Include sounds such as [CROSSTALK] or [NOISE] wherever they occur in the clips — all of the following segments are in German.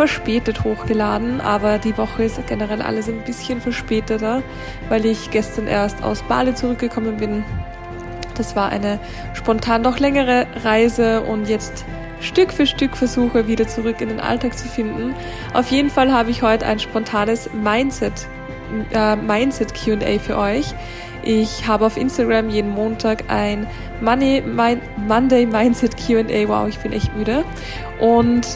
verspätet hochgeladen, aber die Woche ist generell alles ein bisschen verspäteter, weil ich gestern erst aus Bali zurückgekommen bin. Das war eine spontan doch längere Reise und jetzt Stück für Stück versuche wieder zurück in den Alltag zu finden. Auf jeden Fall habe ich heute ein spontanes Mindset äh, Mindset Q&A für euch. Ich habe auf Instagram jeden Montag ein Money, Monday Mindset Q&A. Wow, ich bin echt müde. Und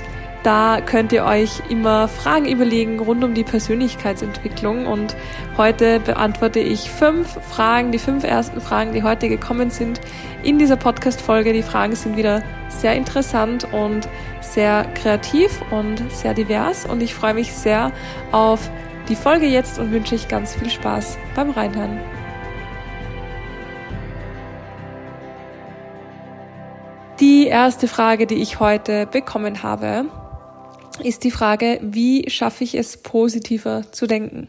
da könnt ihr euch immer Fragen überlegen rund um die Persönlichkeitsentwicklung und heute beantworte ich fünf Fragen, die fünf ersten Fragen, die heute gekommen sind in dieser Podcast-Folge. Die Fragen sind wieder sehr interessant und sehr kreativ und sehr divers und ich freue mich sehr auf die Folge jetzt und wünsche euch ganz viel Spaß beim Reinhören. Die erste Frage, die ich heute bekommen habe, ist die Frage, wie schaffe ich es positiver zu denken?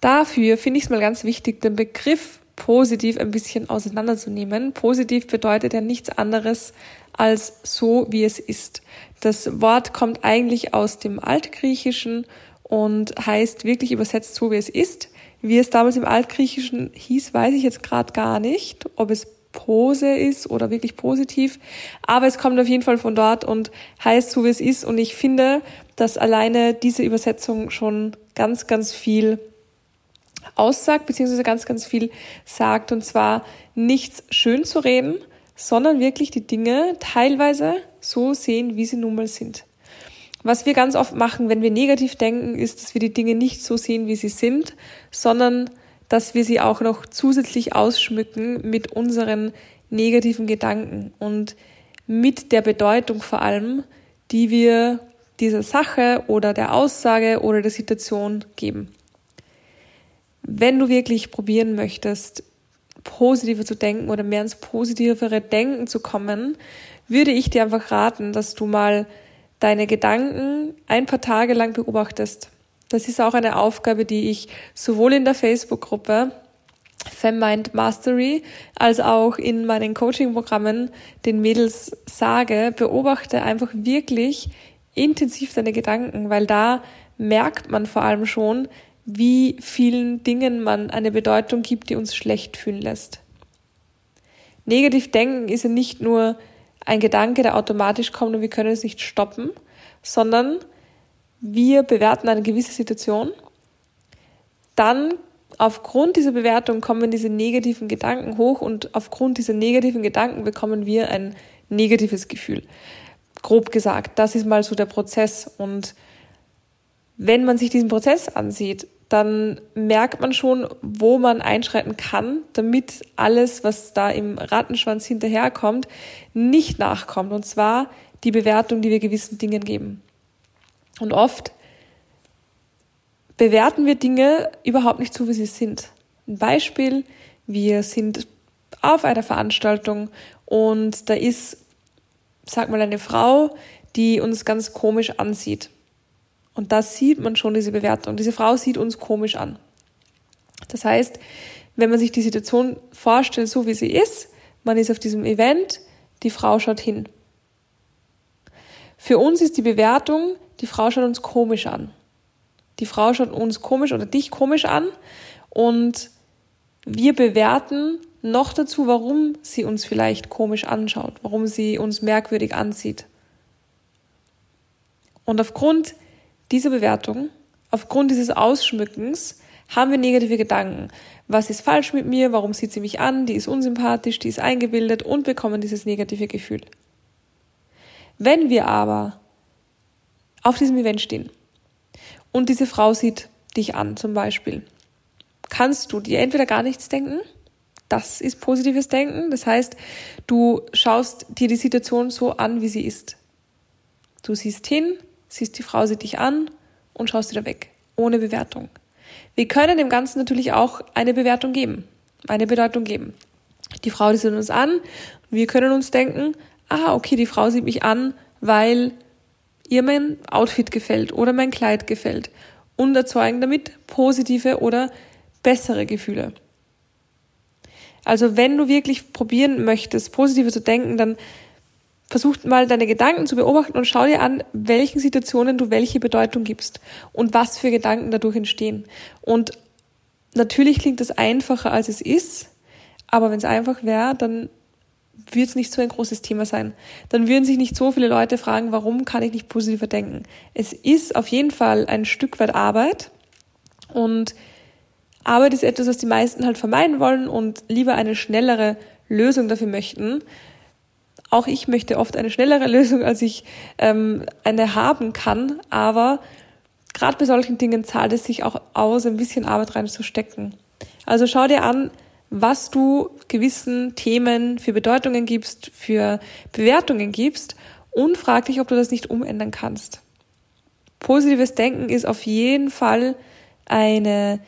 Dafür finde ich es mal ganz wichtig, den Begriff positiv ein bisschen auseinanderzunehmen. Positiv bedeutet ja nichts anderes als so, wie es ist. Das Wort kommt eigentlich aus dem Altgriechischen und heißt wirklich übersetzt so, wie es ist. Wie es damals im Altgriechischen hieß, weiß ich jetzt gerade gar nicht, ob es Pose ist oder wirklich positiv. Aber es kommt auf jeden Fall von dort und heißt so, wie es ist. Und ich finde, dass alleine diese Übersetzung schon ganz, ganz viel aussagt, beziehungsweise ganz, ganz viel sagt. Und zwar nichts schön zu reden, sondern wirklich die Dinge teilweise so sehen, wie sie nun mal sind. Was wir ganz oft machen, wenn wir negativ denken, ist, dass wir die Dinge nicht so sehen, wie sie sind, sondern dass wir sie auch noch zusätzlich ausschmücken mit unseren negativen Gedanken und mit der Bedeutung vor allem, die wir dieser Sache oder der Aussage oder der Situation geben. Wenn du wirklich probieren möchtest, positiver zu denken oder mehr ins positivere Denken zu kommen, würde ich dir einfach raten, dass du mal deine Gedanken ein paar Tage lang beobachtest das ist auch eine Aufgabe, die ich sowohl in der Facebook-Gruppe Femmind Mastery als auch in meinen Coaching-Programmen den Mädels sage, beobachte einfach wirklich intensiv deine Gedanken, weil da merkt man vor allem schon, wie vielen Dingen man eine Bedeutung gibt, die uns schlecht fühlen lässt. Negativ denken ist ja nicht nur ein Gedanke, der automatisch kommt und wir können es nicht stoppen, sondern wir bewerten eine gewisse Situation, dann aufgrund dieser Bewertung kommen diese negativen Gedanken hoch und aufgrund dieser negativen Gedanken bekommen wir ein negatives Gefühl. Grob gesagt, das ist mal so der Prozess. Und wenn man sich diesen Prozess ansieht, dann merkt man schon, wo man einschreiten kann, damit alles, was da im Rattenschwanz hinterherkommt, nicht nachkommt. Und zwar die Bewertung, die wir gewissen Dingen geben. Und oft bewerten wir Dinge überhaupt nicht so, wie sie sind. Ein Beispiel, wir sind auf einer Veranstaltung und da ist, sag mal, eine Frau, die uns ganz komisch ansieht. Und da sieht man schon diese Bewertung. Diese Frau sieht uns komisch an. Das heißt, wenn man sich die Situation vorstellt, so wie sie ist, man ist auf diesem Event, die Frau schaut hin. Für uns ist die Bewertung, die Frau schaut uns komisch an. Die Frau schaut uns komisch oder dich komisch an und wir bewerten noch dazu, warum sie uns vielleicht komisch anschaut, warum sie uns merkwürdig ansieht. Und aufgrund dieser Bewertung, aufgrund dieses Ausschmückens, haben wir negative Gedanken. Was ist falsch mit mir? Warum sieht sie mich an? Die ist unsympathisch, die ist eingebildet und bekommen dieses negative Gefühl. Wenn wir aber auf diesem Event stehen und diese Frau sieht dich an zum Beispiel, kannst du dir entweder gar nichts denken, das ist positives Denken, das heißt, du schaust dir die Situation so an, wie sie ist. Du siehst hin, siehst die Frau sieht dich an und schaust wieder weg, ohne Bewertung. Wir können dem Ganzen natürlich auch eine Bewertung geben, eine Bedeutung geben. Die Frau, die sieht uns an, wir können uns denken, aha, okay, die Frau sieht mich an, weil ihr mein Outfit gefällt oder mein Kleid gefällt und erzeugen damit positive oder bessere Gefühle. Also wenn du wirklich probieren möchtest, positive zu denken, dann versuch mal deine Gedanken zu beobachten und schau dir an, welchen Situationen du welche Bedeutung gibst und was für Gedanken dadurch entstehen. Und natürlich klingt es einfacher, als es ist, aber wenn es einfach wäre, dann wird es nicht so ein großes Thema sein. Dann würden sich nicht so viele Leute fragen, warum kann ich nicht positiver denken. Es ist auf jeden Fall ein Stück weit Arbeit und Arbeit ist etwas, was die meisten halt vermeiden wollen und lieber eine schnellere Lösung dafür möchten. Auch ich möchte oft eine schnellere [LAUGHS] Lösung, als ich ähm, eine haben kann, aber gerade bei solchen Dingen zahlt es sich auch aus, ein bisschen Arbeit reinzustecken. Also schau dir an, was du gewissen Themen für Bedeutungen gibst, für Bewertungen gibst und frag dich, ob du das nicht umändern kannst. Positives Denken ist auf jeden Fall eine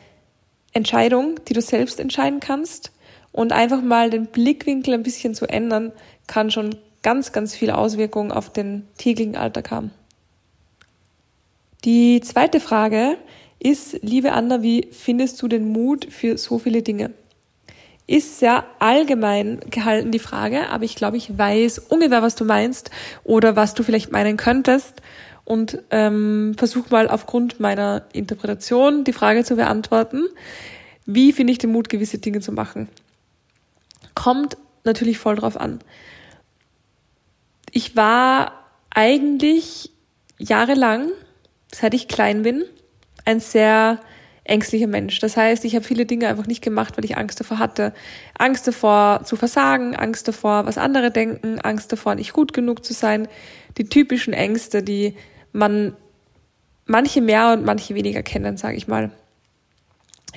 Entscheidung, die du selbst entscheiden kannst und einfach mal den Blickwinkel ein bisschen zu ändern, kann schon ganz, ganz viele Auswirkungen auf den täglichen Alltag haben. Die zweite Frage ist, liebe Anna, wie findest du den Mut für so viele Dinge? Ist sehr allgemein gehalten, die Frage, aber ich glaube, ich weiß ungefähr, was du meinst oder was du vielleicht meinen könntest und ähm, versuch mal aufgrund meiner Interpretation die Frage zu beantworten. Wie finde ich den Mut, gewisse Dinge zu machen? Kommt natürlich voll drauf an. Ich war eigentlich jahrelang, seit ich klein bin, ein sehr ängstlicher Mensch. Das heißt, ich habe viele Dinge einfach nicht gemacht, weil ich Angst davor hatte. Angst davor zu versagen, Angst davor, was andere denken, Angst davor, nicht gut genug zu sein. Die typischen Ängste, die man manche mehr und manche weniger kennen, sage ich mal.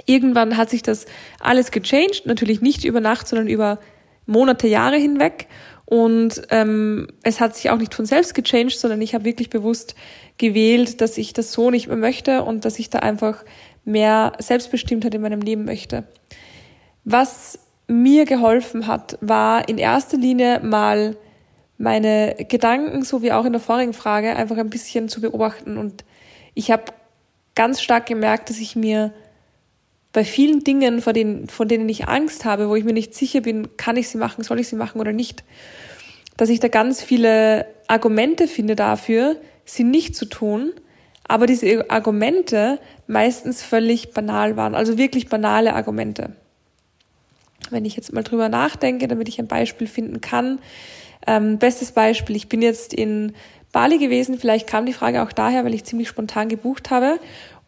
Irgendwann hat sich das alles gechanged, natürlich nicht über Nacht, sondern über Monate, Jahre hinweg. Und ähm, es hat sich auch nicht von selbst gechanged, sondern ich habe wirklich bewusst gewählt, dass ich das so nicht mehr möchte und dass ich da einfach mehr Selbstbestimmtheit in meinem Leben möchte. Was mir geholfen hat, war in erster Linie mal meine Gedanken, so wie auch in der vorigen Frage, einfach ein bisschen zu beobachten. Und ich habe ganz stark gemerkt, dass ich mir bei vielen Dingen, vor denen, von denen ich Angst habe, wo ich mir nicht sicher bin, kann ich sie machen, soll ich sie machen oder nicht, dass ich da ganz viele Argumente finde dafür, sie nicht zu tun, aber diese Argumente meistens völlig banal waren, also wirklich banale Argumente. Wenn ich jetzt mal drüber nachdenke, damit ich ein Beispiel finden kann. Ähm, bestes Beispiel, ich bin jetzt in Bali gewesen, vielleicht kam die Frage auch daher, weil ich ziemlich spontan gebucht habe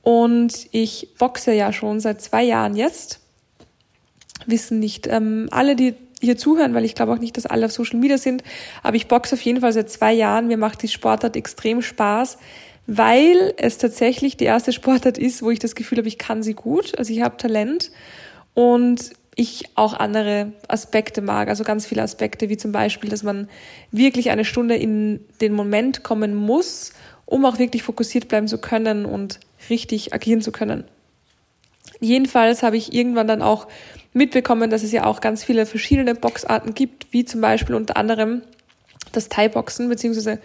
und ich boxe ja schon seit zwei Jahren jetzt. Wissen nicht ähm, alle, die hier zuhören, weil ich glaube auch nicht, dass alle auf Social Media sind, aber ich boxe auf jeden Fall seit zwei Jahren. Mir macht die Sportart extrem Spaß weil es tatsächlich die erste Sportart ist, wo ich das Gefühl habe, ich kann sie gut. Also ich habe Talent und ich auch andere Aspekte mag, also ganz viele Aspekte, wie zum Beispiel, dass man wirklich eine Stunde in den Moment kommen muss, um auch wirklich fokussiert bleiben zu können und richtig agieren zu können. Jedenfalls habe ich irgendwann dann auch mitbekommen, dass es ja auch ganz viele verschiedene Boxarten gibt, wie zum Beispiel unter anderem das Thai-Boxen bzw.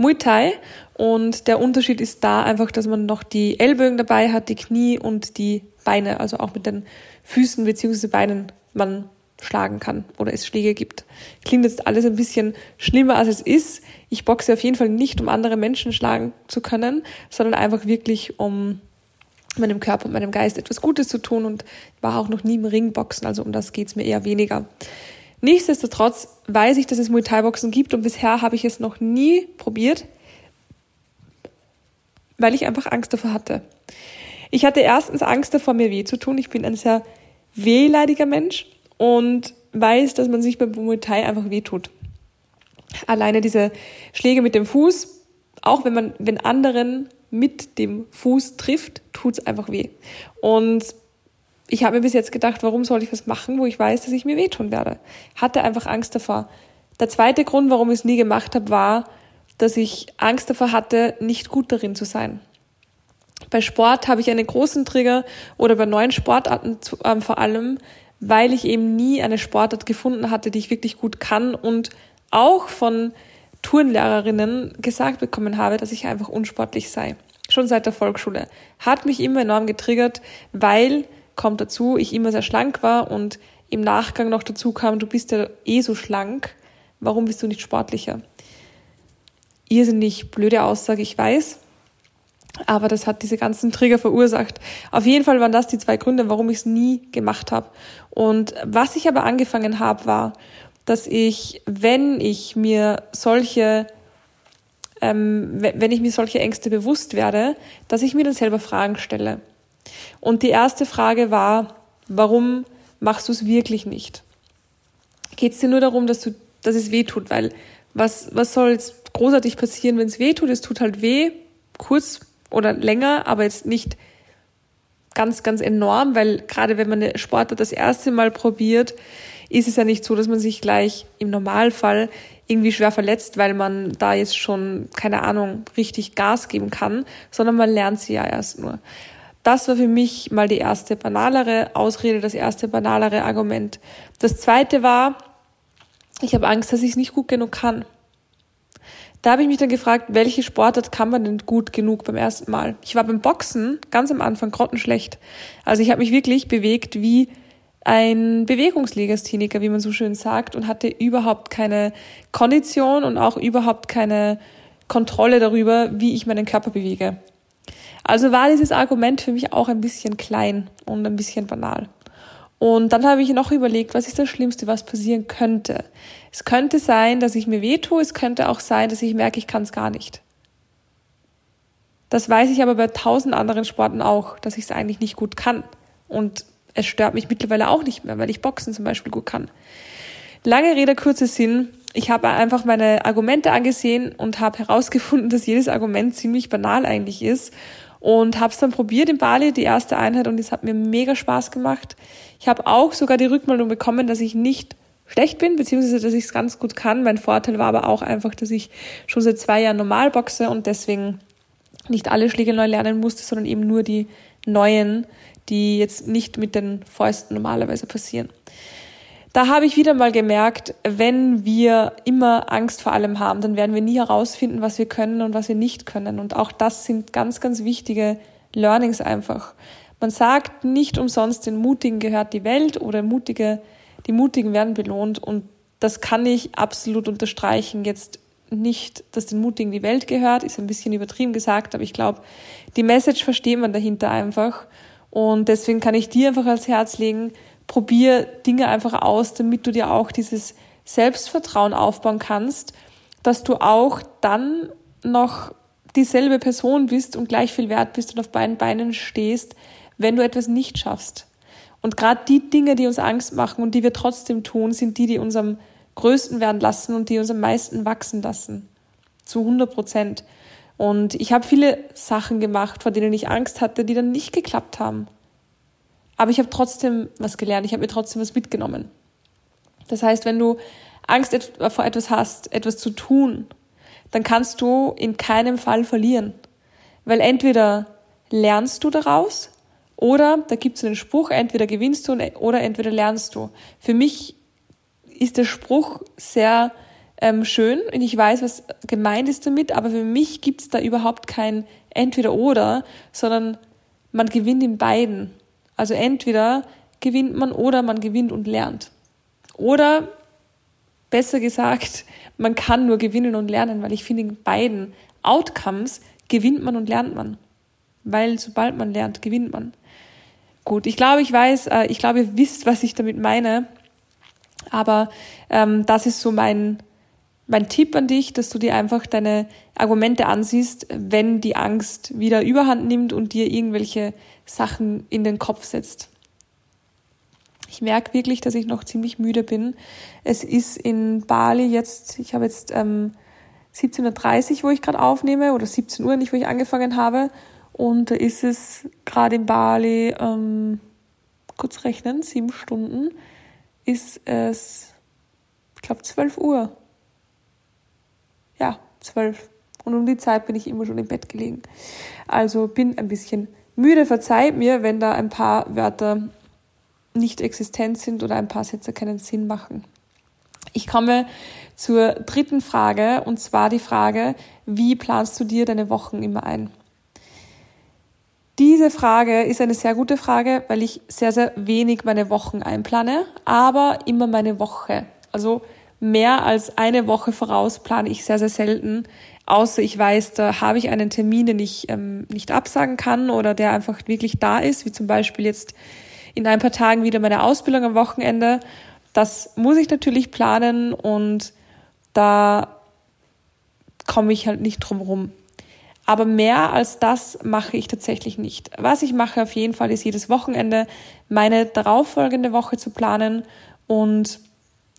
Muay Thai. Und der Unterschied ist da einfach, dass man noch die Ellbögen dabei hat, die Knie und die Beine, also auch mit den Füßen bzw. Beinen man schlagen kann oder es Schläge gibt. Klingt jetzt alles ein bisschen schlimmer, als es ist. Ich boxe auf jeden Fall nicht, um andere Menschen schlagen zu können, sondern einfach wirklich, um meinem Körper und meinem Geist etwas Gutes zu tun und war auch noch nie im Ring boxen, also um das geht's mir eher weniger. Nichtsdestotrotz weiß ich, dass es Muay Thai Boxen gibt und bisher habe ich es noch nie probiert, weil ich einfach Angst davor hatte. Ich hatte erstens Angst davor, mir weh zu tun. Ich bin ein sehr wehleidiger Mensch und weiß, dass man sich beim Muay Thai einfach weh tut. Alleine diese Schläge mit dem Fuß, auch wenn man, wenn anderen mit dem Fuß trifft, tut's einfach weh. Und ich habe mir bis jetzt gedacht, warum soll ich was machen, wo ich weiß, dass ich mir wehtun werde. Hatte einfach Angst davor. Der zweite Grund, warum ich es nie gemacht habe, war, dass ich Angst davor hatte, nicht gut darin zu sein. Bei Sport habe ich einen großen Trigger oder bei neuen Sportarten zu, ähm, vor allem, weil ich eben nie eine Sportart gefunden hatte, die ich wirklich gut kann und auch von Turnlehrerinnen gesagt bekommen habe, dass ich einfach unsportlich sei. Schon seit der Volksschule. Hat mich immer enorm getriggert, weil, kommt dazu, ich immer sehr schlank war und im Nachgang noch dazu kam, du bist ja eh so schlank, warum bist du nicht sportlicher? Irrsinnig blöde Aussage, ich weiß. Aber das hat diese ganzen Trigger verursacht. Auf jeden Fall waren das die zwei Gründe, warum ich es nie gemacht habe. Und was ich aber angefangen habe, war, dass ich, wenn ich mir solche, ähm, wenn ich mir solche Ängste bewusst werde, dass ich mir dann selber Fragen stelle. Und die erste Frage war, warum machst du es wirklich nicht? Geht es dir nur darum, dass du, dass es weh tut? Weil was, was soll jetzt großartig passieren, wenn es weh tut? Es tut halt weh, kurz oder länger, aber jetzt nicht ganz, ganz enorm, weil gerade wenn man eine Sportart das erste Mal probiert, ist es ja nicht so, dass man sich gleich im Normalfall irgendwie schwer verletzt, weil man da jetzt schon, keine Ahnung, richtig Gas geben kann, sondern man lernt sie ja erst nur. Das war für mich mal die erste banalere Ausrede, das erste banalere Argument. Das zweite war, ich habe Angst, dass ich es nicht gut genug kann. Da habe ich mich dann gefragt, welche Sportart kann man denn gut genug beim ersten Mal? Ich war beim Boxen ganz am Anfang grottenschlecht. Also ich habe mich wirklich bewegt wie ein Bewegungslegastheniker, wie man so schön sagt, und hatte überhaupt keine Kondition und auch überhaupt keine Kontrolle darüber, wie ich meinen Körper bewege. Also war dieses Argument für mich auch ein bisschen klein und ein bisschen banal. Und dann habe ich noch überlegt, was ist das Schlimmste, was passieren könnte. Es könnte sein, dass ich mir wehtue, es könnte auch sein, dass ich merke, ich kann es gar nicht. Das weiß ich aber bei tausend anderen Sporten auch, dass ich es eigentlich nicht gut kann. Und es stört mich mittlerweile auch nicht mehr, weil ich Boxen zum Beispiel gut kann. Lange Rede, kurzer Sinn. Ich habe einfach meine Argumente angesehen und habe herausgefunden, dass jedes Argument ziemlich banal eigentlich ist und habe es dann probiert in Bali, die erste Einheit, und es hat mir mega Spaß gemacht. Ich habe auch sogar die Rückmeldung bekommen, dass ich nicht schlecht bin, beziehungsweise dass ich es ganz gut kann. Mein Vorteil war aber auch einfach, dass ich schon seit zwei Jahren normal boxe und deswegen nicht alle Schläge neu lernen musste, sondern eben nur die neuen, die jetzt nicht mit den Fäusten normalerweise passieren. Da habe ich wieder mal gemerkt, wenn wir immer Angst vor allem haben, dann werden wir nie herausfinden, was wir können und was wir nicht können. Und auch das sind ganz, ganz wichtige Learnings einfach. Man sagt nicht umsonst, den Mutigen gehört die Welt oder Mutige, die Mutigen werden belohnt. Und das kann ich absolut unterstreichen. Jetzt nicht, dass den Mutigen die Welt gehört, ist ein bisschen übertrieben gesagt, aber ich glaube, die Message versteht man dahinter einfach. Und deswegen kann ich dir einfach als Herz legen, probier Dinge einfach aus, damit du dir auch dieses Selbstvertrauen aufbauen kannst, dass du auch dann noch dieselbe Person bist und gleich viel wert bist und auf beiden Beinen stehst, wenn du etwas nicht schaffst. Und gerade die Dinge, die uns Angst machen und die wir trotzdem tun, sind die, die uns am größten werden lassen und die uns am meisten wachsen lassen. Zu 100 Prozent. Und ich habe viele Sachen gemacht, vor denen ich Angst hatte, die dann nicht geklappt haben. Aber ich habe trotzdem was gelernt, ich habe mir trotzdem was mitgenommen. Das heißt, wenn du Angst vor etwas hast, etwas zu tun, dann kannst du in keinem Fall verlieren. Weil entweder lernst du daraus oder, da gibt es einen Spruch, entweder gewinnst du oder entweder lernst du. Für mich ist der Spruch sehr ähm, schön und ich weiß, was gemeint ist damit, aber für mich gibt es da überhaupt kein entweder oder, sondern man gewinnt in beiden. Also entweder gewinnt man oder man gewinnt und lernt. Oder besser gesagt, man kann nur gewinnen und lernen, weil ich finde, in beiden Outcomes gewinnt man und lernt man. Weil sobald man lernt, gewinnt man. Gut, ich glaube, ich weiß, äh, ich glaube, ihr wisst, was ich damit meine. Aber ähm, das ist so mein, mein Tipp an dich, dass du dir einfach deine Argumente ansiehst, wenn die Angst wieder überhand nimmt und dir irgendwelche Sachen in den Kopf setzt. Ich merke wirklich, dass ich noch ziemlich müde bin. Es ist in Bali jetzt, ich habe jetzt ähm, 17.30 Uhr, wo ich gerade aufnehme, oder 17 Uhr nicht, wo ich angefangen habe. Und da ist es gerade in Bali, ähm, kurz rechnen, sieben Stunden, ist es, ich glaube, 12 Uhr. Ja, 12. Und um die Zeit bin ich immer schon im Bett gelegen. Also bin ein bisschen müde. Verzeiht mir, wenn da ein paar Wörter nicht existent sind oder ein paar Sätze keinen Sinn machen. Ich komme zur dritten Frage und zwar die Frage, wie planst du dir deine Wochen immer ein? Diese Frage ist eine sehr gute Frage, weil ich sehr, sehr wenig meine Wochen einplane, aber immer meine Woche. Also mehr als eine Woche voraus plane ich sehr, sehr selten, außer ich weiß, da habe ich einen Termin, den ich ähm, nicht absagen kann oder der einfach wirklich da ist, wie zum Beispiel jetzt in ein paar Tagen wieder meine Ausbildung am Wochenende. Das muss ich natürlich planen und da komme ich halt nicht drum rum. Aber mehr als das mache ich tatsächlich nicht. Was ich mache auf jeden Fall ist jedes Wochenende meine darauffolgende Woche zu planen und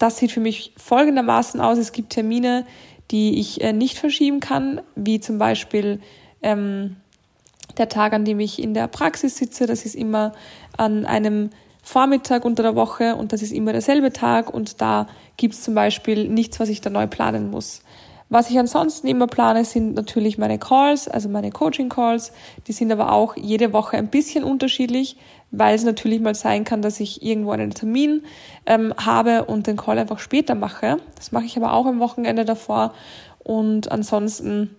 das sieht für mich folgendermaßen aus. Es gibt Termine, die ich äh, nicht verschieben kann, wie zum Beispiel ähm, der Tag, an dem ich in der Praxis sitze. Das ist immer an einem Vormittag unter der Woche und das ist immer derselbe Tag und da gibt es zum Beispiel nichts, was ich da neu planen muss. Was ich ansonsten immer plane, sind natürlich meine Calls, also meine Coaching-Calls. Die sind aber auch jede Woche ein bisschen unterschiedlich, weil es natürlich mal sein kann, dass ich irgendwo einen Termin ähm, habe und den Call einfach später mache. Das mache ich aber auch am Wochenende davor. Und ansonsten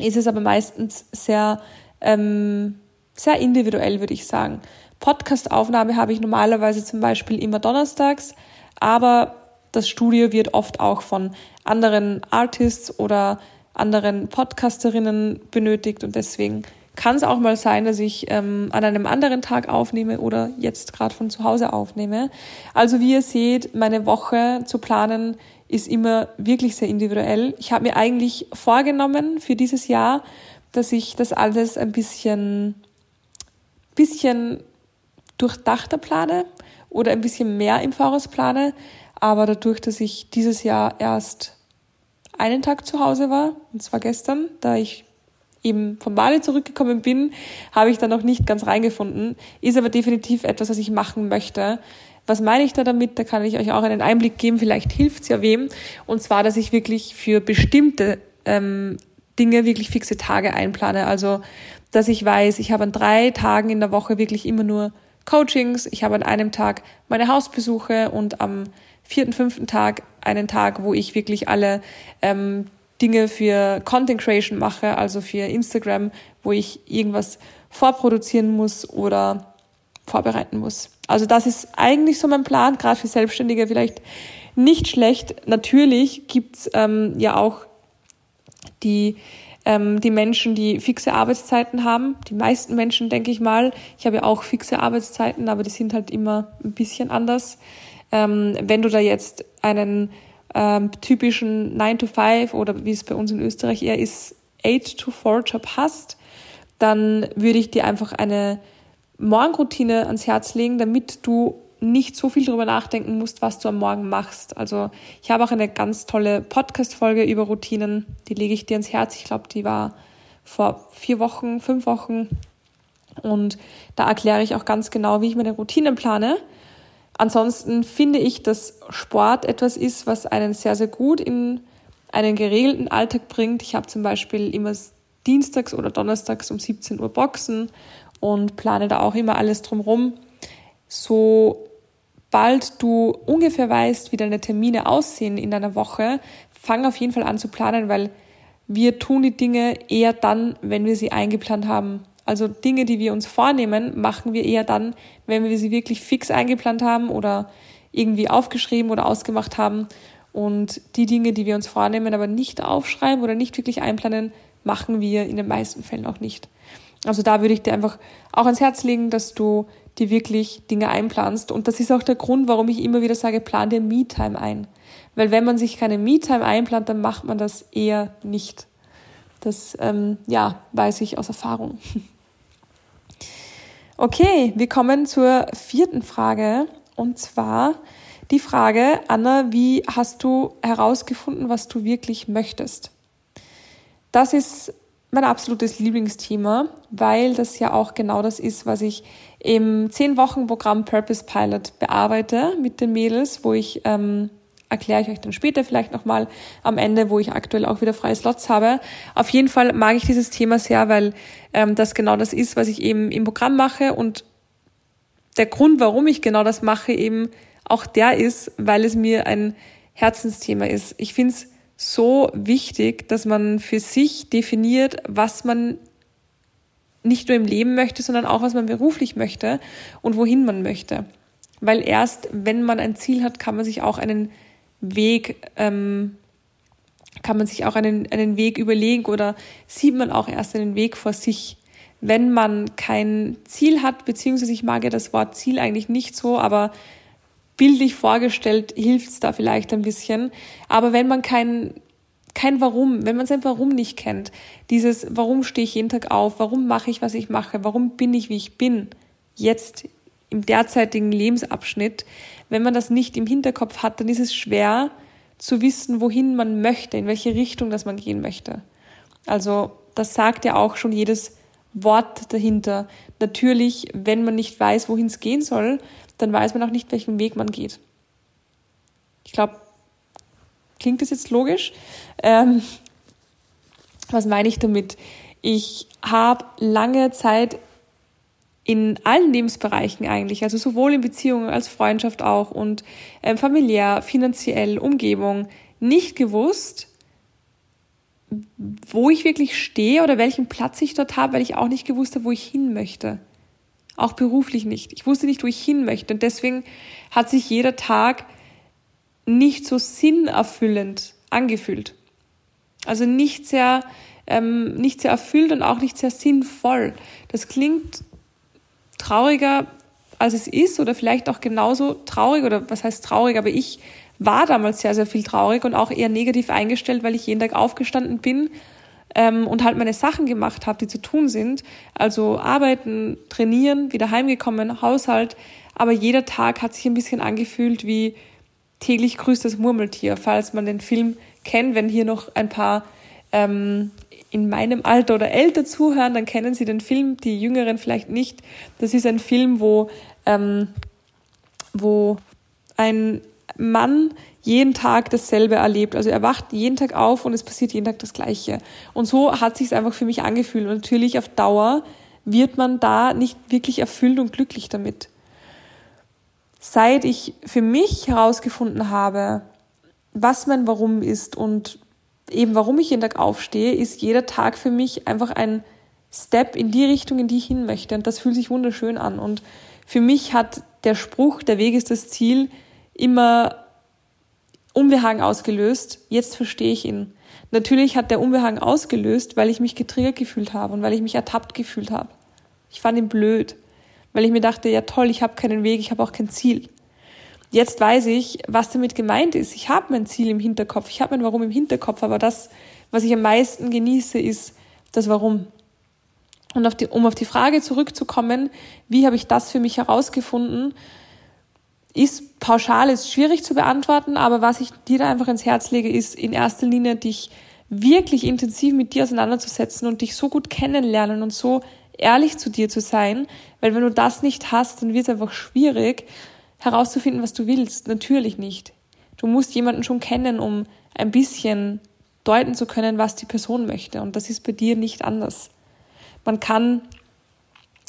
ist es aber meistens sehr, ähm, sehr individuell, würde ich sagen. Podcast-Aufnahme habe ich normalerweise zum Beispiel immer donnerstags, aber das Studio wird oft auch von anderen Artists oder anderen Podcasterinnen benötigt und deswegen kann es auch mal sein, dass ich ähm, an einem anderen Tag aufnehme oder jetzt gerade von zu Hause aufnehme. Also wie ihr seht, meine Woche zu planen ist immer wirklich sehr individuell. Ich habe mir eigentlich vorgenommen für dieses Jahr, dass ich das alles ein bisschen, bisschen durchdachter plane oder ein bisschen mehr im Voraus plane. Aber dadurch, dass ich dieses Jahr erst einen Tag zu Hause war, und zwar gestern, da ich eben von Bali zurückgekommen bin, habe ich da noch nicht ganz reingefunden. Ist aber definitiv etwas, was ich machen möchte. Was meine ich da damit? Da kann ich euch auch einen Einblick geben. Vielleicht hilft es ja wem. Und zwar, dass ich wirklich für bestimmte ähm, Dinge wirklich fixe Tage einplane. Also, dass ich weiß, ich habe an drei Tagen in der Woche wirklich immer nur Coachings. Ich habe an einem Tag meine Hausbesuche und am vierten, fünften Tag einen Tag, wo ich wirklich alle ähm, Dinge für Content Creation mache, also für Instagram, wo ich irgendwas vorproduzieren muss oder vorbereiten muss. Also das ist eigentlich so mein Plan, gerade für Selbstständige vielleicht nicht schlecht. Natürlich gibt's ähm, ja auch die ähm, die Menschen, die fixe Arbeitszeiten haben. Die meisten Menschen, denke ich mal. Ich habe ja auch fixe Arbeitszeiten, aber die sind halt immer ein bisschen anders. Ähm, wenn du da jetzt einen ähm, typischen 9 to 5 oder wie es bei uns in Österreich eher ist, 8 to 4 Job hast, dann würde ich dir einfach eine Morgenroutine ans Herz legen, damit du nicht so viel darüber nachdenken musst, was du am Morgen machst. Also ich habe auch eine ganz tolle Podcast-Folge über Routinen, die lege ich dir ans Herz. Ich glaube, die war vor vier Wochen, fünf Wochen. Und da erkläre ich auch ganz genau, wie ich meine Routinen plane. Ansonsten finde ich, dass Sport etwas ist, was einen sehr, sehr gut in einen geregelten Alltag bringt. Ich habe zum Beispiel immer dienstags oder donnerstags um 17 Uhr Boxen und plane da auch immer alles drumherum. Sobald du ungefähr weißt, wie deine Termine aussehen in deiner Woche, fang auf jeden Fall an zu planen, weil wir tun die Dinge eher dann, wenn wir sie eingeplant haben. Also Dinge, die wir uns vornehmen, machen wir eher dann, wenn wir sie wirklich fix eingeplant haben oder irgendwie aufgeschrieben oder ausgemacht haben. Und die Dinge, die wir uns vornehmen, aber nicht aufschreiben oder nicht wirklich einplanen, machen wir in den meisten Fällen auch nicht. Also da würde ich dir einfach auch ans Herz legen, dass du dir wirklich Dinge einplanst. Und das ist auch der Grund, warum ich immer wieder sage, plan dir Me-Time ein. Weil wenn man sich keine Me-Time einplant, dann macht man das eher nicht. Das, ähm, ja, weiß ich aus Erfahrung. [LAUGHS] Okay, wir kommen zur vierten Frage. Und zwar die Frage, Anna, wie hast du herausgefunden, was du wirklich möchtest? Das ist mein absolutes Lieblingsthema, weil das ja auch genau das ist, was ich im 10-Wochen-Programm Purpose Pilot bearbeite mit den Mädels, wo ich ähm, erkläre ich euch dann später vielleicht nochmal am Ende, wo ich aktuell auch wieder freie Slots habe. Auf jeden Fall mag ich dieses Thema sehr, weil ähm, das genau das ist, was ich eben im Programm mache und der Grund, warum ich genau das mache, eben auch der ist, weil es mir ein Herzensthema ist. Ich finde es so wichtig, dass man für sich definiert, was man nicht nur im Leben möchte, sondern auch, was man beruflich möchte und wohin man möchte. Weil erst, wenn man ein Ziel hat, kann man sich auch einen Weg, ähm, kann man sich auch einen, einen Weg überlegen oder sieht man auch erst einen Weg vor sich. Wenn man kein Ziel hat, beziehungsweise ich mag ja das Wort Ziel eigentlich nicht so, aber bildlich vorgestellt hilft es da vielleicht ein bisschen. Aber wenn man kein, kein Warum, wenn man sein Warum nicht kennt, dieses Warum stehe ich jeden Tag auf, warum mache ich, was ich mache, warum bin ich, wie ich bin, jetzt im derzeitigen Lebensabschnitt, wenn man das nicht im Hinterkopf hat, dann ist es schwer zu wissen, wohin man möchte, in welche Richtung das man gehen möchte. Also das sagt ja auch schon jedes Wort dahinter. Natürlich, wenn man nicht weiß, wohin es gehen soll, dann weiß man auch nicht, welchen Weg man geht. Ich glaube, klingt das jetzt logisch? Ähm, was meine ich damit? Ich habe lange Zeit in allen Lebensbereichen eigentlich, also sowohl in Beziehungen als Freundschaft auch und ähm, familiär, finanziell, Umgebung, nicht gewusst, wo ich wirklich stehe oder welchen Platz ich dort habe, weil ich auch nicht gewusst habe, wo ich hin möchte. Auch beruflich nicht. Ich wusste nicht, wo ich hin möchte. Und deswegen hat sich jeder Tag nicht so sinnerfüllend angefühlt. Also nicht sehr, ähm, nicht sehr erfüllt und auch nicht sehr sinnvoll. Das klingt trauriger, als es ist oder vielleicht auch genauso traurig oder was heißt traurig, aber ich war damals sehr, sehr viel traurig und auch eher negativ eingestellt, weil ich jeden Tag aufgestanden bin ähm, und halt meine Sachen gemacht habe, die zu tun sind. Also arbeiten, trainieren, wieder heimgekommen, Haushalt. Aber jeder Tag hat sich ein bisschen angefühlt wie täglich grüßt das Murmeltier, falls man den Film kennt. Wenn hier noch ein paar ähm, in meinem Alter oder älter zuhören, dann kennen sie den Film, die Jüngeren vielleicht nicht. Das ist ein Film, wo, ähm, wo ein Mann jeden Tag dasselbe erlebt. Also er wacht jeden Tag auf und es passiert jeden Tag das Gleiche. Und so hat sich einfach für mich angefühlt. Und natürlich auf Dauer wird man da nicht wirklich erfüllt und glücklich damit. Seit ich für mich herausgefunden habe, was mein Warum ist und eben warum ich jeden Tag aufstehe, ist jeder Tag für mich einfach ein Step in die Richtung, in die ich hin möchte. Und das fühlt sich wunderschön an. Und für mich hat der Spruch, der Weg ist das Ziel, immer Unbehagen ausgelöst. Jetzt verstehe ich ihn. Natürlich hat der Unbehagen ausgelöst, weil ich mich getriggert gefühlt habe und weil ich mich ertappt gefühlt habe. Ich fand ihn blöd, weil ich mir dachte, ja toll, ich habe keinen Weg, ich habe auch kein Ziel. Jetzt weiß ich, was damit gemeint ist. Ich habe mein Ziel im Hinterkopf, ich habe mein Warum im Hinterkopf, aber das, was ich am meisten genieße, ist das Warum. Und auf die, um auf die Frage zurückzukommen, wie habe ich das für mich herausgefunden, ist pauschal ist schwierig zu beantworten, aber was ich dir da einfach ins Herz lege, ist in erster Linie dich wirklich intensiv mit dir auseinanderzusetzen und dich so gut kennenlernen und so ehrlich zu dir zu sein, weil wenn du das nicht hast, dann wird es einfach schwierig herauszufinden, was du willst. Natürlich nicht. Du musst jemanden schon kennen, um ein bisschen deuten zu können, was die Person möchte. Und das ist bei dir nicht anders. Man kann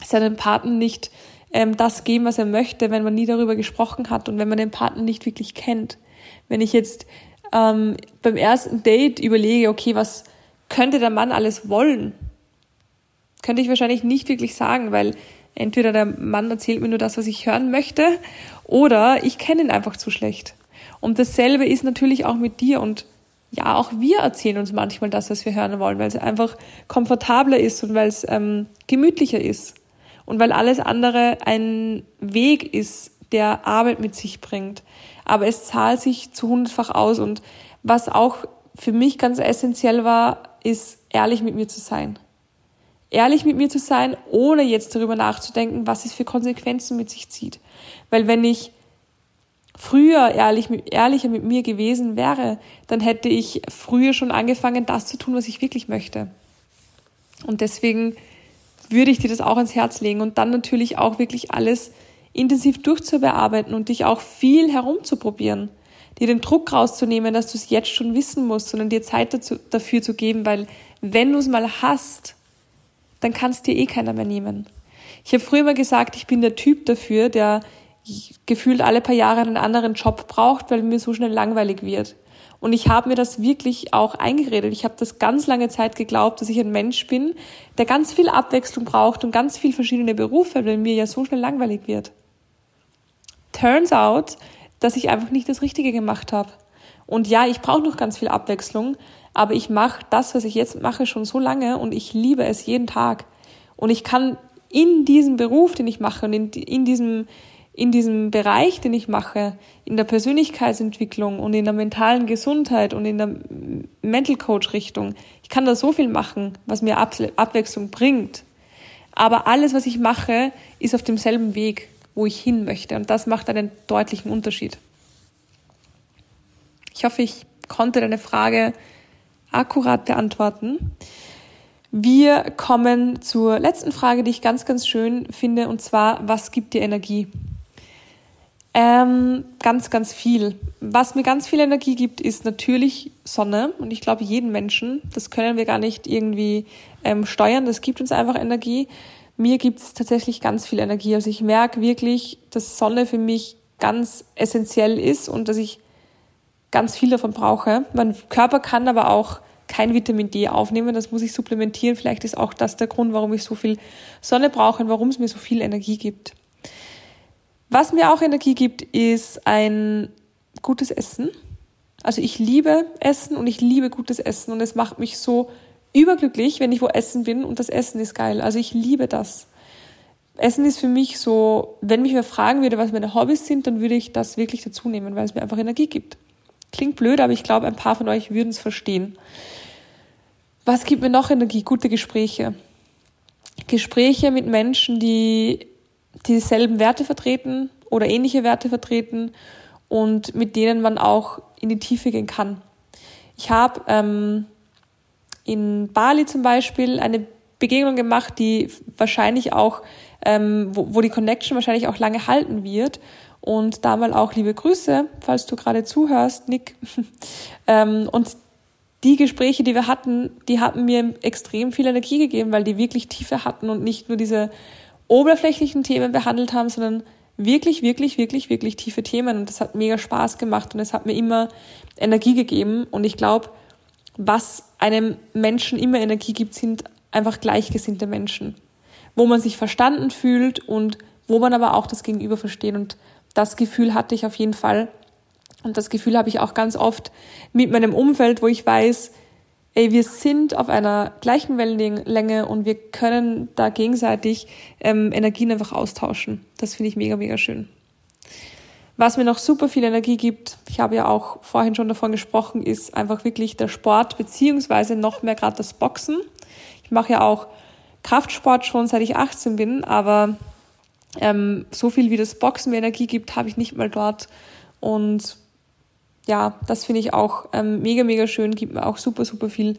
seinen Partner nicht ähm, das geben, was er möchte, wenn man nie darüber gesprochen hat und wenn man den Partner nicht wirklich kennt. Wenn ich jetzt ähm, beim ersten Date überlege, okay, was könnte der Mann alles wollen, könnte ich wahrscheinlich nicht wirklich sagen, weil entweder der Mann erzählt mir nur das, was ich hören möchte, oder ich kenne ihn einfach zu schlecht. Und dasselbe ist natürlich auch mit dir und ja, auch wir erzählen uns manchmal das, was wir hören wollen, weil es einfach komfortabler ist und weil es ähm, gemütlicher ist und weil alles andere ein Weg ist, der Arbeit mit sich bringt. Aber es zahlt sich zu hundertfach aus und was auch für mich ganz essentiell war, ist ehrlich mit mir zu sein. Ehrlich mit mir zu sein, ohne jetzt darüber nachzudenken, was es für Konsequenzen mit sich zieht. Weil wenn ich früher ehrlich, ehrlicher mit mir gewesen wäre, dann hätte ich früher schon angefangen, das zu tun, was ich wirklich möchte. Und deswegen würde ich dir das auch ans Herz legen und dann natürlich auch wirklich alles intensiv durchzubearbeiten und dich auch viel herumzuprobieren. dir den Druck rauszunehmen, dass du es jetzt schon wissen musst, sondern dir Zeit dazu, dafür zu geben, weil wenn du es mal hast, dann kann es dir eh keiner mehr nehmen. Ich habe früher immer gesagt, ich bin der Typ dafür, der gefühlt alle paar Jahre einen anderen Job braucht, weil mir so schnell langweilig wird. Und ich habe mir das wirklich auch eingeredet. Ich habe das ganz lange Zeit geglaubt, dass ich ein Mensch bin, der ganz viel Abwechslung braucht und ganz viel verschiedene Berufe, weil mir ja so schnell langweilig wird. Turns out, dass ich einfach nicht das Richtige gemacht habe. Und ja, ich brauche noch ganz viel Abwechslung, aber ich mache das, was ich jetzt mache, schon so lange und ich liebe es jeden Tag. Und ich kann in diesem Beruf, den ich mache und in, in diesem in diesem Bereich, den ich mache, in der Persönlichkeitsentwicklung und in der mentalen Gesundheit und in der Mental Coach Richtung, ich kann da so viel machen, was mir Abwechslung bringt. Aber alles, was ich mache, ist auf demselben Weg, wo ich hin möchte. Und das macht einen deutlichen Unterschied. Ich hoffe, ich konnte deine Frage akkurat beantworten. Wir kommen zur letzten Frage, die ich ganz, ganz schön finde, und zwar, was gibt dir Energie? Ähm, ganz, ganz viel. Was mir ganz viel Energie gibt, ist natürlich Sonne. Und ich glaube, jeden Menschen, das können wir gar nicht irgendwie ähm, steuern, das gibt uns einfach Energie. Mir gibt es tatsächlich ganz viel Energie. Also ich merke wirklich, dass Sonne für mich ganz essentiell ist und dass ich ganz viel davon brauche. Mein Körper kann aber auch kein Vitamin D aufnehmen, das muss ich supplementieren. Vielleicht ist auch das der Grund, warum ich so viel Sonne brauche und warum es mir so viel Energie gibt. Was mir auch Energie gibt, ist ein gutes Essen. Also ich liebe Essen und ich liebe gutes Essen und es macht mich so überglücklich, wenn ich wo essen bin und das Essen ist geil. Also ich liebe das. Essen ist für mich so, wenn mich wer fragen würde, was meine Hobbys sind, dann würde ich das wirklich dazu nehmen, weil es mir einfach Energie gibt. Klingt blöd, aber ich glaube, ein paar von euch würden es verstehen. Was gibt mir noch Energie? Gute Gespräche. Gespräche mit Menschen, die dieselben Werte vertreten oder ähnliche Werte vertreten und mit denen man auch in die Tiefe gehen kann. Ich habe ähm, in Bali zum Beispiel eine Begegnung gemacht, die wahrscheinlich auch, ähm, wo, wo die Connection wahrscheinlich auch lange halten wird. Und da mal auch liebe Grüße, falls du gerade zuhörst, Nick. [LAUGHS] ähm, und die Gespräche, die wir hatten, die hatten mir extrem viel Energie gegeben, weil die wirklich Tiefe hatten und nicht nur diese oberflächlichen Themen behandelt haben, sondern wirklich, wirklich, wirklich, wirklich tiefe Themen. Und das hat mega Spaß gemacht und es hat mir immer Energie gegeben. Und ich glaube, was einem Menschen immer Energie gibt, sind einfach gleichgesinnte Menschen, wo man sich verstanden fühlt und wo man aber auch das Gegenüber versteht. Und das Gefühl hatte ich auf jeden Fall. Und das Gefühl habe ich auch ganz oft mit meinem Umfeld, wo ich weiß, ey, wir sind auf einer gleichen Wellenlänge und wir können da gegenseitig ähm, Energien einfach austauschen. Das finde ich mega, mega schön. Was mir noch super viel Energie gibt, ich habe ja auch vorhin schon davon gesprochen, ist einfach wirklich der Sport, beziehungsweise noch mehr gerade das Boxen. Ich mache ja auch Kraftsport schon seit ich 18 bin, aber ähm, so viel wie das Boxen mir Energie gibt, habe ich nicht mal dort. Und ja, das finde ich auch ähm, mega, mega schön, gibt mir auch super, super viel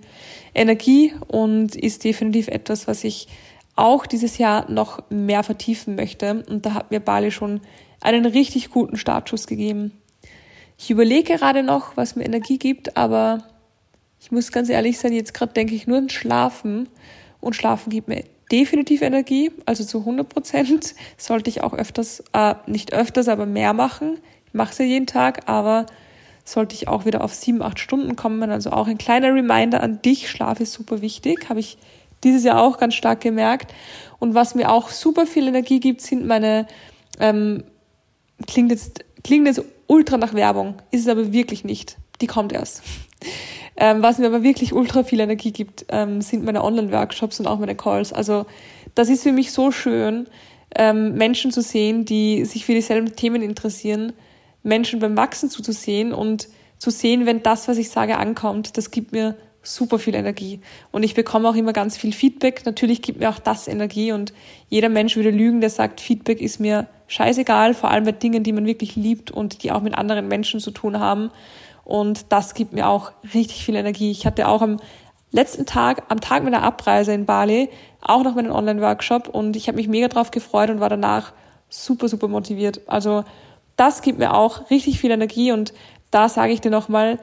Energie und ist definitiv etwas, was ich auch dieses Jahr noch mehr vertiefen möchte. Und da hat mir Bali schon einen richtig guten Startschuss gegeben. Ich überlege gerade noch, was mir Energie gibt, aber ich muss ganz ehrlich sein, jetzt gerade denke ich nur an Schlafen und Schlafen gibt mir definitiv Energie, also zu 100 Prozent. [LAUGHS] Sollte ich auch öfters, äh, nicht öfters, aber mehr machen. Ich mache es ja jeden Tag, aber sollte ich auch wieder auf sieben, acht Stunden kommen. Also auch ein kleiner Reminder an dich, Schlaf ist super wichtig, habe ich dieses Jahr auch ganz stark gemerkt. Und was mir auch super viel Energie gibt, sind meine, ähm, klingt jetzt, klingt jetzt ultra nach Werbung, ist es aber wirklich nicht. Die kommt erst. Ähm, was mir aber wirklich ultra viel Energie gibt, ähm, sind meine Online-Workshops und auch meine Calls. Also das ist für mich so schön, ähm, Menschen zu sehen, die sich für dieselben Themen interessieren, Menschen beim Wachsen zuzusehen und zu sehen, wenn das, was ich sage, ankommt, das gibt mir super viel Energie. Und ich bekomme auch immer ganz viel Feedback. Natürlich gibt mir auch das Energie und jeder Mensch würde lügen, der sagt, Feedback ist mir scheißegal, vor allem bei Dingen, die man wirklich liebt und die auch mit anderen Menschen zu tun haben. Und das gibt mir auch richtig viel Energie. Ich hatte auch am letzten Tag, am Tag meiner Abreise in Bali, auch noch meinen Online-Workshop und ich habe mich mega drauf gefreut und war danach super, super motiviert. Also das gibt mir auch richtig viel Energie und da sage ich dir nochmal,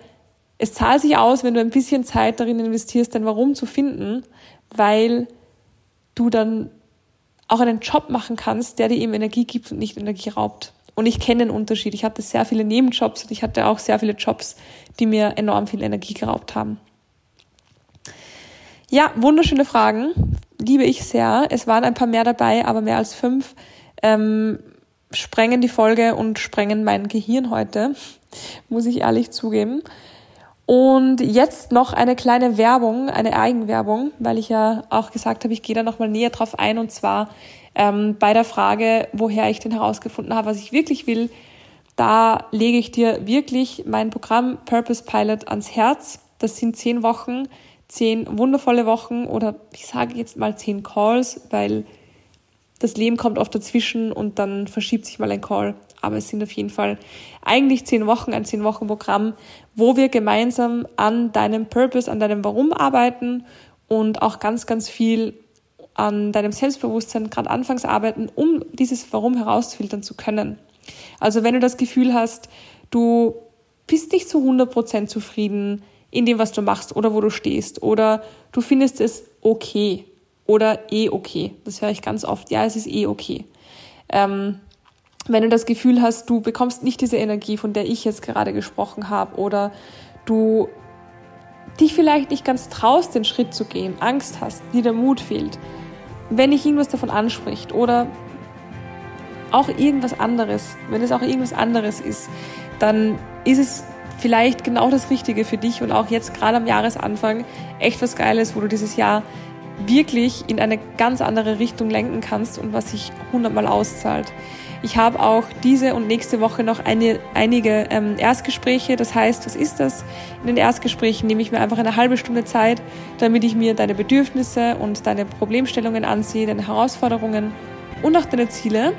es zahlt sich aus, wenn du ein bisschen Zeit darin investierst, dein Warum zu finden, weil du dann auch einen Job machen kannst, der dir eben Energie gibt und nicht Energie raubt. Und ich kenne den Unterschied. Ich hatte sehr viele Nebenjobs und ich hatte auch sehr viele Jobs, die mir enorm viel Energie geraubt haben. Ja, wunderschöne Fragen. Liebe ich sehr. Es waren ein paar mehr dabei, aber mehr als fünf ähm, sprengen die Folge und sprengen mein Gehirn heute, [LAUGHS] muss ich ehrlich zugeben. Und jetzt noch eine kleine Werbung, eine Eigenwerbung, weil ich ja auch gesagt habe, ich gehe da nochmal näher drauf ein und zwar ähm, bei der Frage, woher ich denn herausgefunden habe, was ich wirklich will. Da lege ich dir wirklich mein Programm Purpose Pilot ans Herz. Das sind zehn Wochen, zehn wundervolle Wochen oder ich sage jetzt mal zehn Calls, weil das Leben kommt oft dazwischen und dann verschiebt sich mal ein Call. Aber es sind auf jeden Fall eigentlich zehn Wochen, ein zehn Wochen Programm, wo wir gemeinsam an deinem Purpose, an deinem Warum arbeiten und auch ganz, ganz viel an deinem Selbstbewusstsein gerade anfangs arbeiten, um dieses Warum herauszufiltern zu können. Also wenn du das Gefühl hast, du bist nicht zu 100% zufrieden in dem, was du machst oder wo du stehst oder du findest es okay oder eh okay. Das höre ich ganz oft. Ja, es ist eh okay. Ähm, wenn du das Gefühl hast, du bekommst nicht diese Energie, von der ich jetzt gerade gesprochen habe, oder du dich vielleicht nicht ganz traust, den Schritt zu gehen, Angst hast, dir der Mut fehlt, wenn dich irgendwas davon anspricht oder auch irgendwas anderes, wenn es auch irgendwas anderes ist, dann ist es vielleicht genau das Richtige für dich und auch jetzt gerade am Jahresanfang echt was Geiles, wo du dieses Jahr wirklich in eine ganz andere Richtung lenken kannst und was sich hundertmal auszahlt. Ich habe auch diese und nächste Woche noch eine, einige ähm, Erstgespräche. Das heißt, was ist das? In den Erstgesprächen nehme ich mir einfach eine halbe Stunde Zeit, damit ich mir deine Bedürfnisse und deine Problemstellungen ansehe, deine Herausforderungen und auch deine Ziele.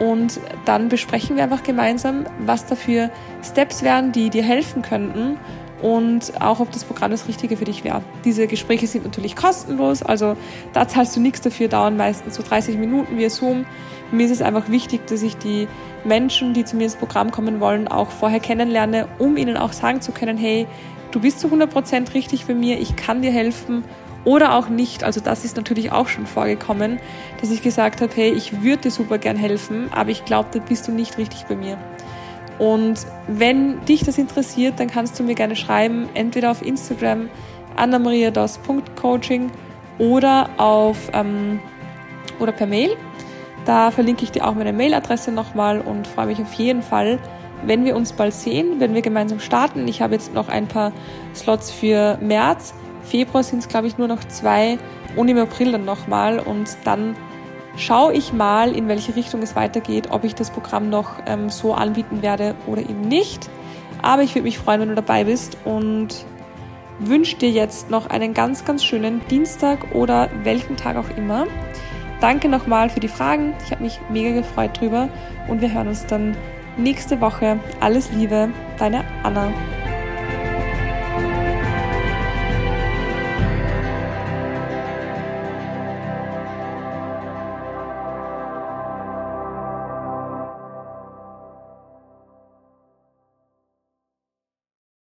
Und dann besprechen wir einfach gemeinsam, was dafür Steps wären, die dir helfen könnten und auch, ob das Programm das Richtige für dich wäre. Diese Gespräche sind natürlich kostenlos, also da zahlst du nichts dafür, dauern meistens so 30 Minuten via Zoom. Mir ist es einfach wichtig, dass ich die Menschen, die zu mir ins Programm kommen wollen, auch vorher kennenlerne, um ihnen auch sagen zu können, hey, du bist zu 100% richtig für mir, ich kann dir helfen oder auch nicht. Also das ist natürlich auch schon vorgekommen, dass ich gesagt habe, hey, ich würde dir super gern helfen, aber ich glaube, da bist du nicht richtig bei mir. Und wenn dich das interessiert, dann kannst du mir gerne schreiben, entweder auf Instagram annamariados.coaching oder auf ähm, oder per Mail da verlinke ich dir auch meine Mailadresse nochmal und freue mich auf jeden Fall, wenn wir uns bald sehen, wenn wir gemeinsam starten. Ich habe jetzt noch ein paar Slots für März. Februar sind es, glaube ich, nur noch zwei und im April dann nochmal. Und dann schaue ich mal, in welche Richtung es weitergeht, ob ich das Programm noch ähm, so anbieten werde oder eben nicht. Aber ich würde mich freuen, wenn du dabei bist und wünsche dir jetzt noch einen ganz, ganz schönen Dienstag oder welchen Tag auch immer. Danke nochmal für die Fragen. Ich habe mich mega gefreut drüber und wir hören uns dann nächste Woche. Alles Liebe, deine Anna.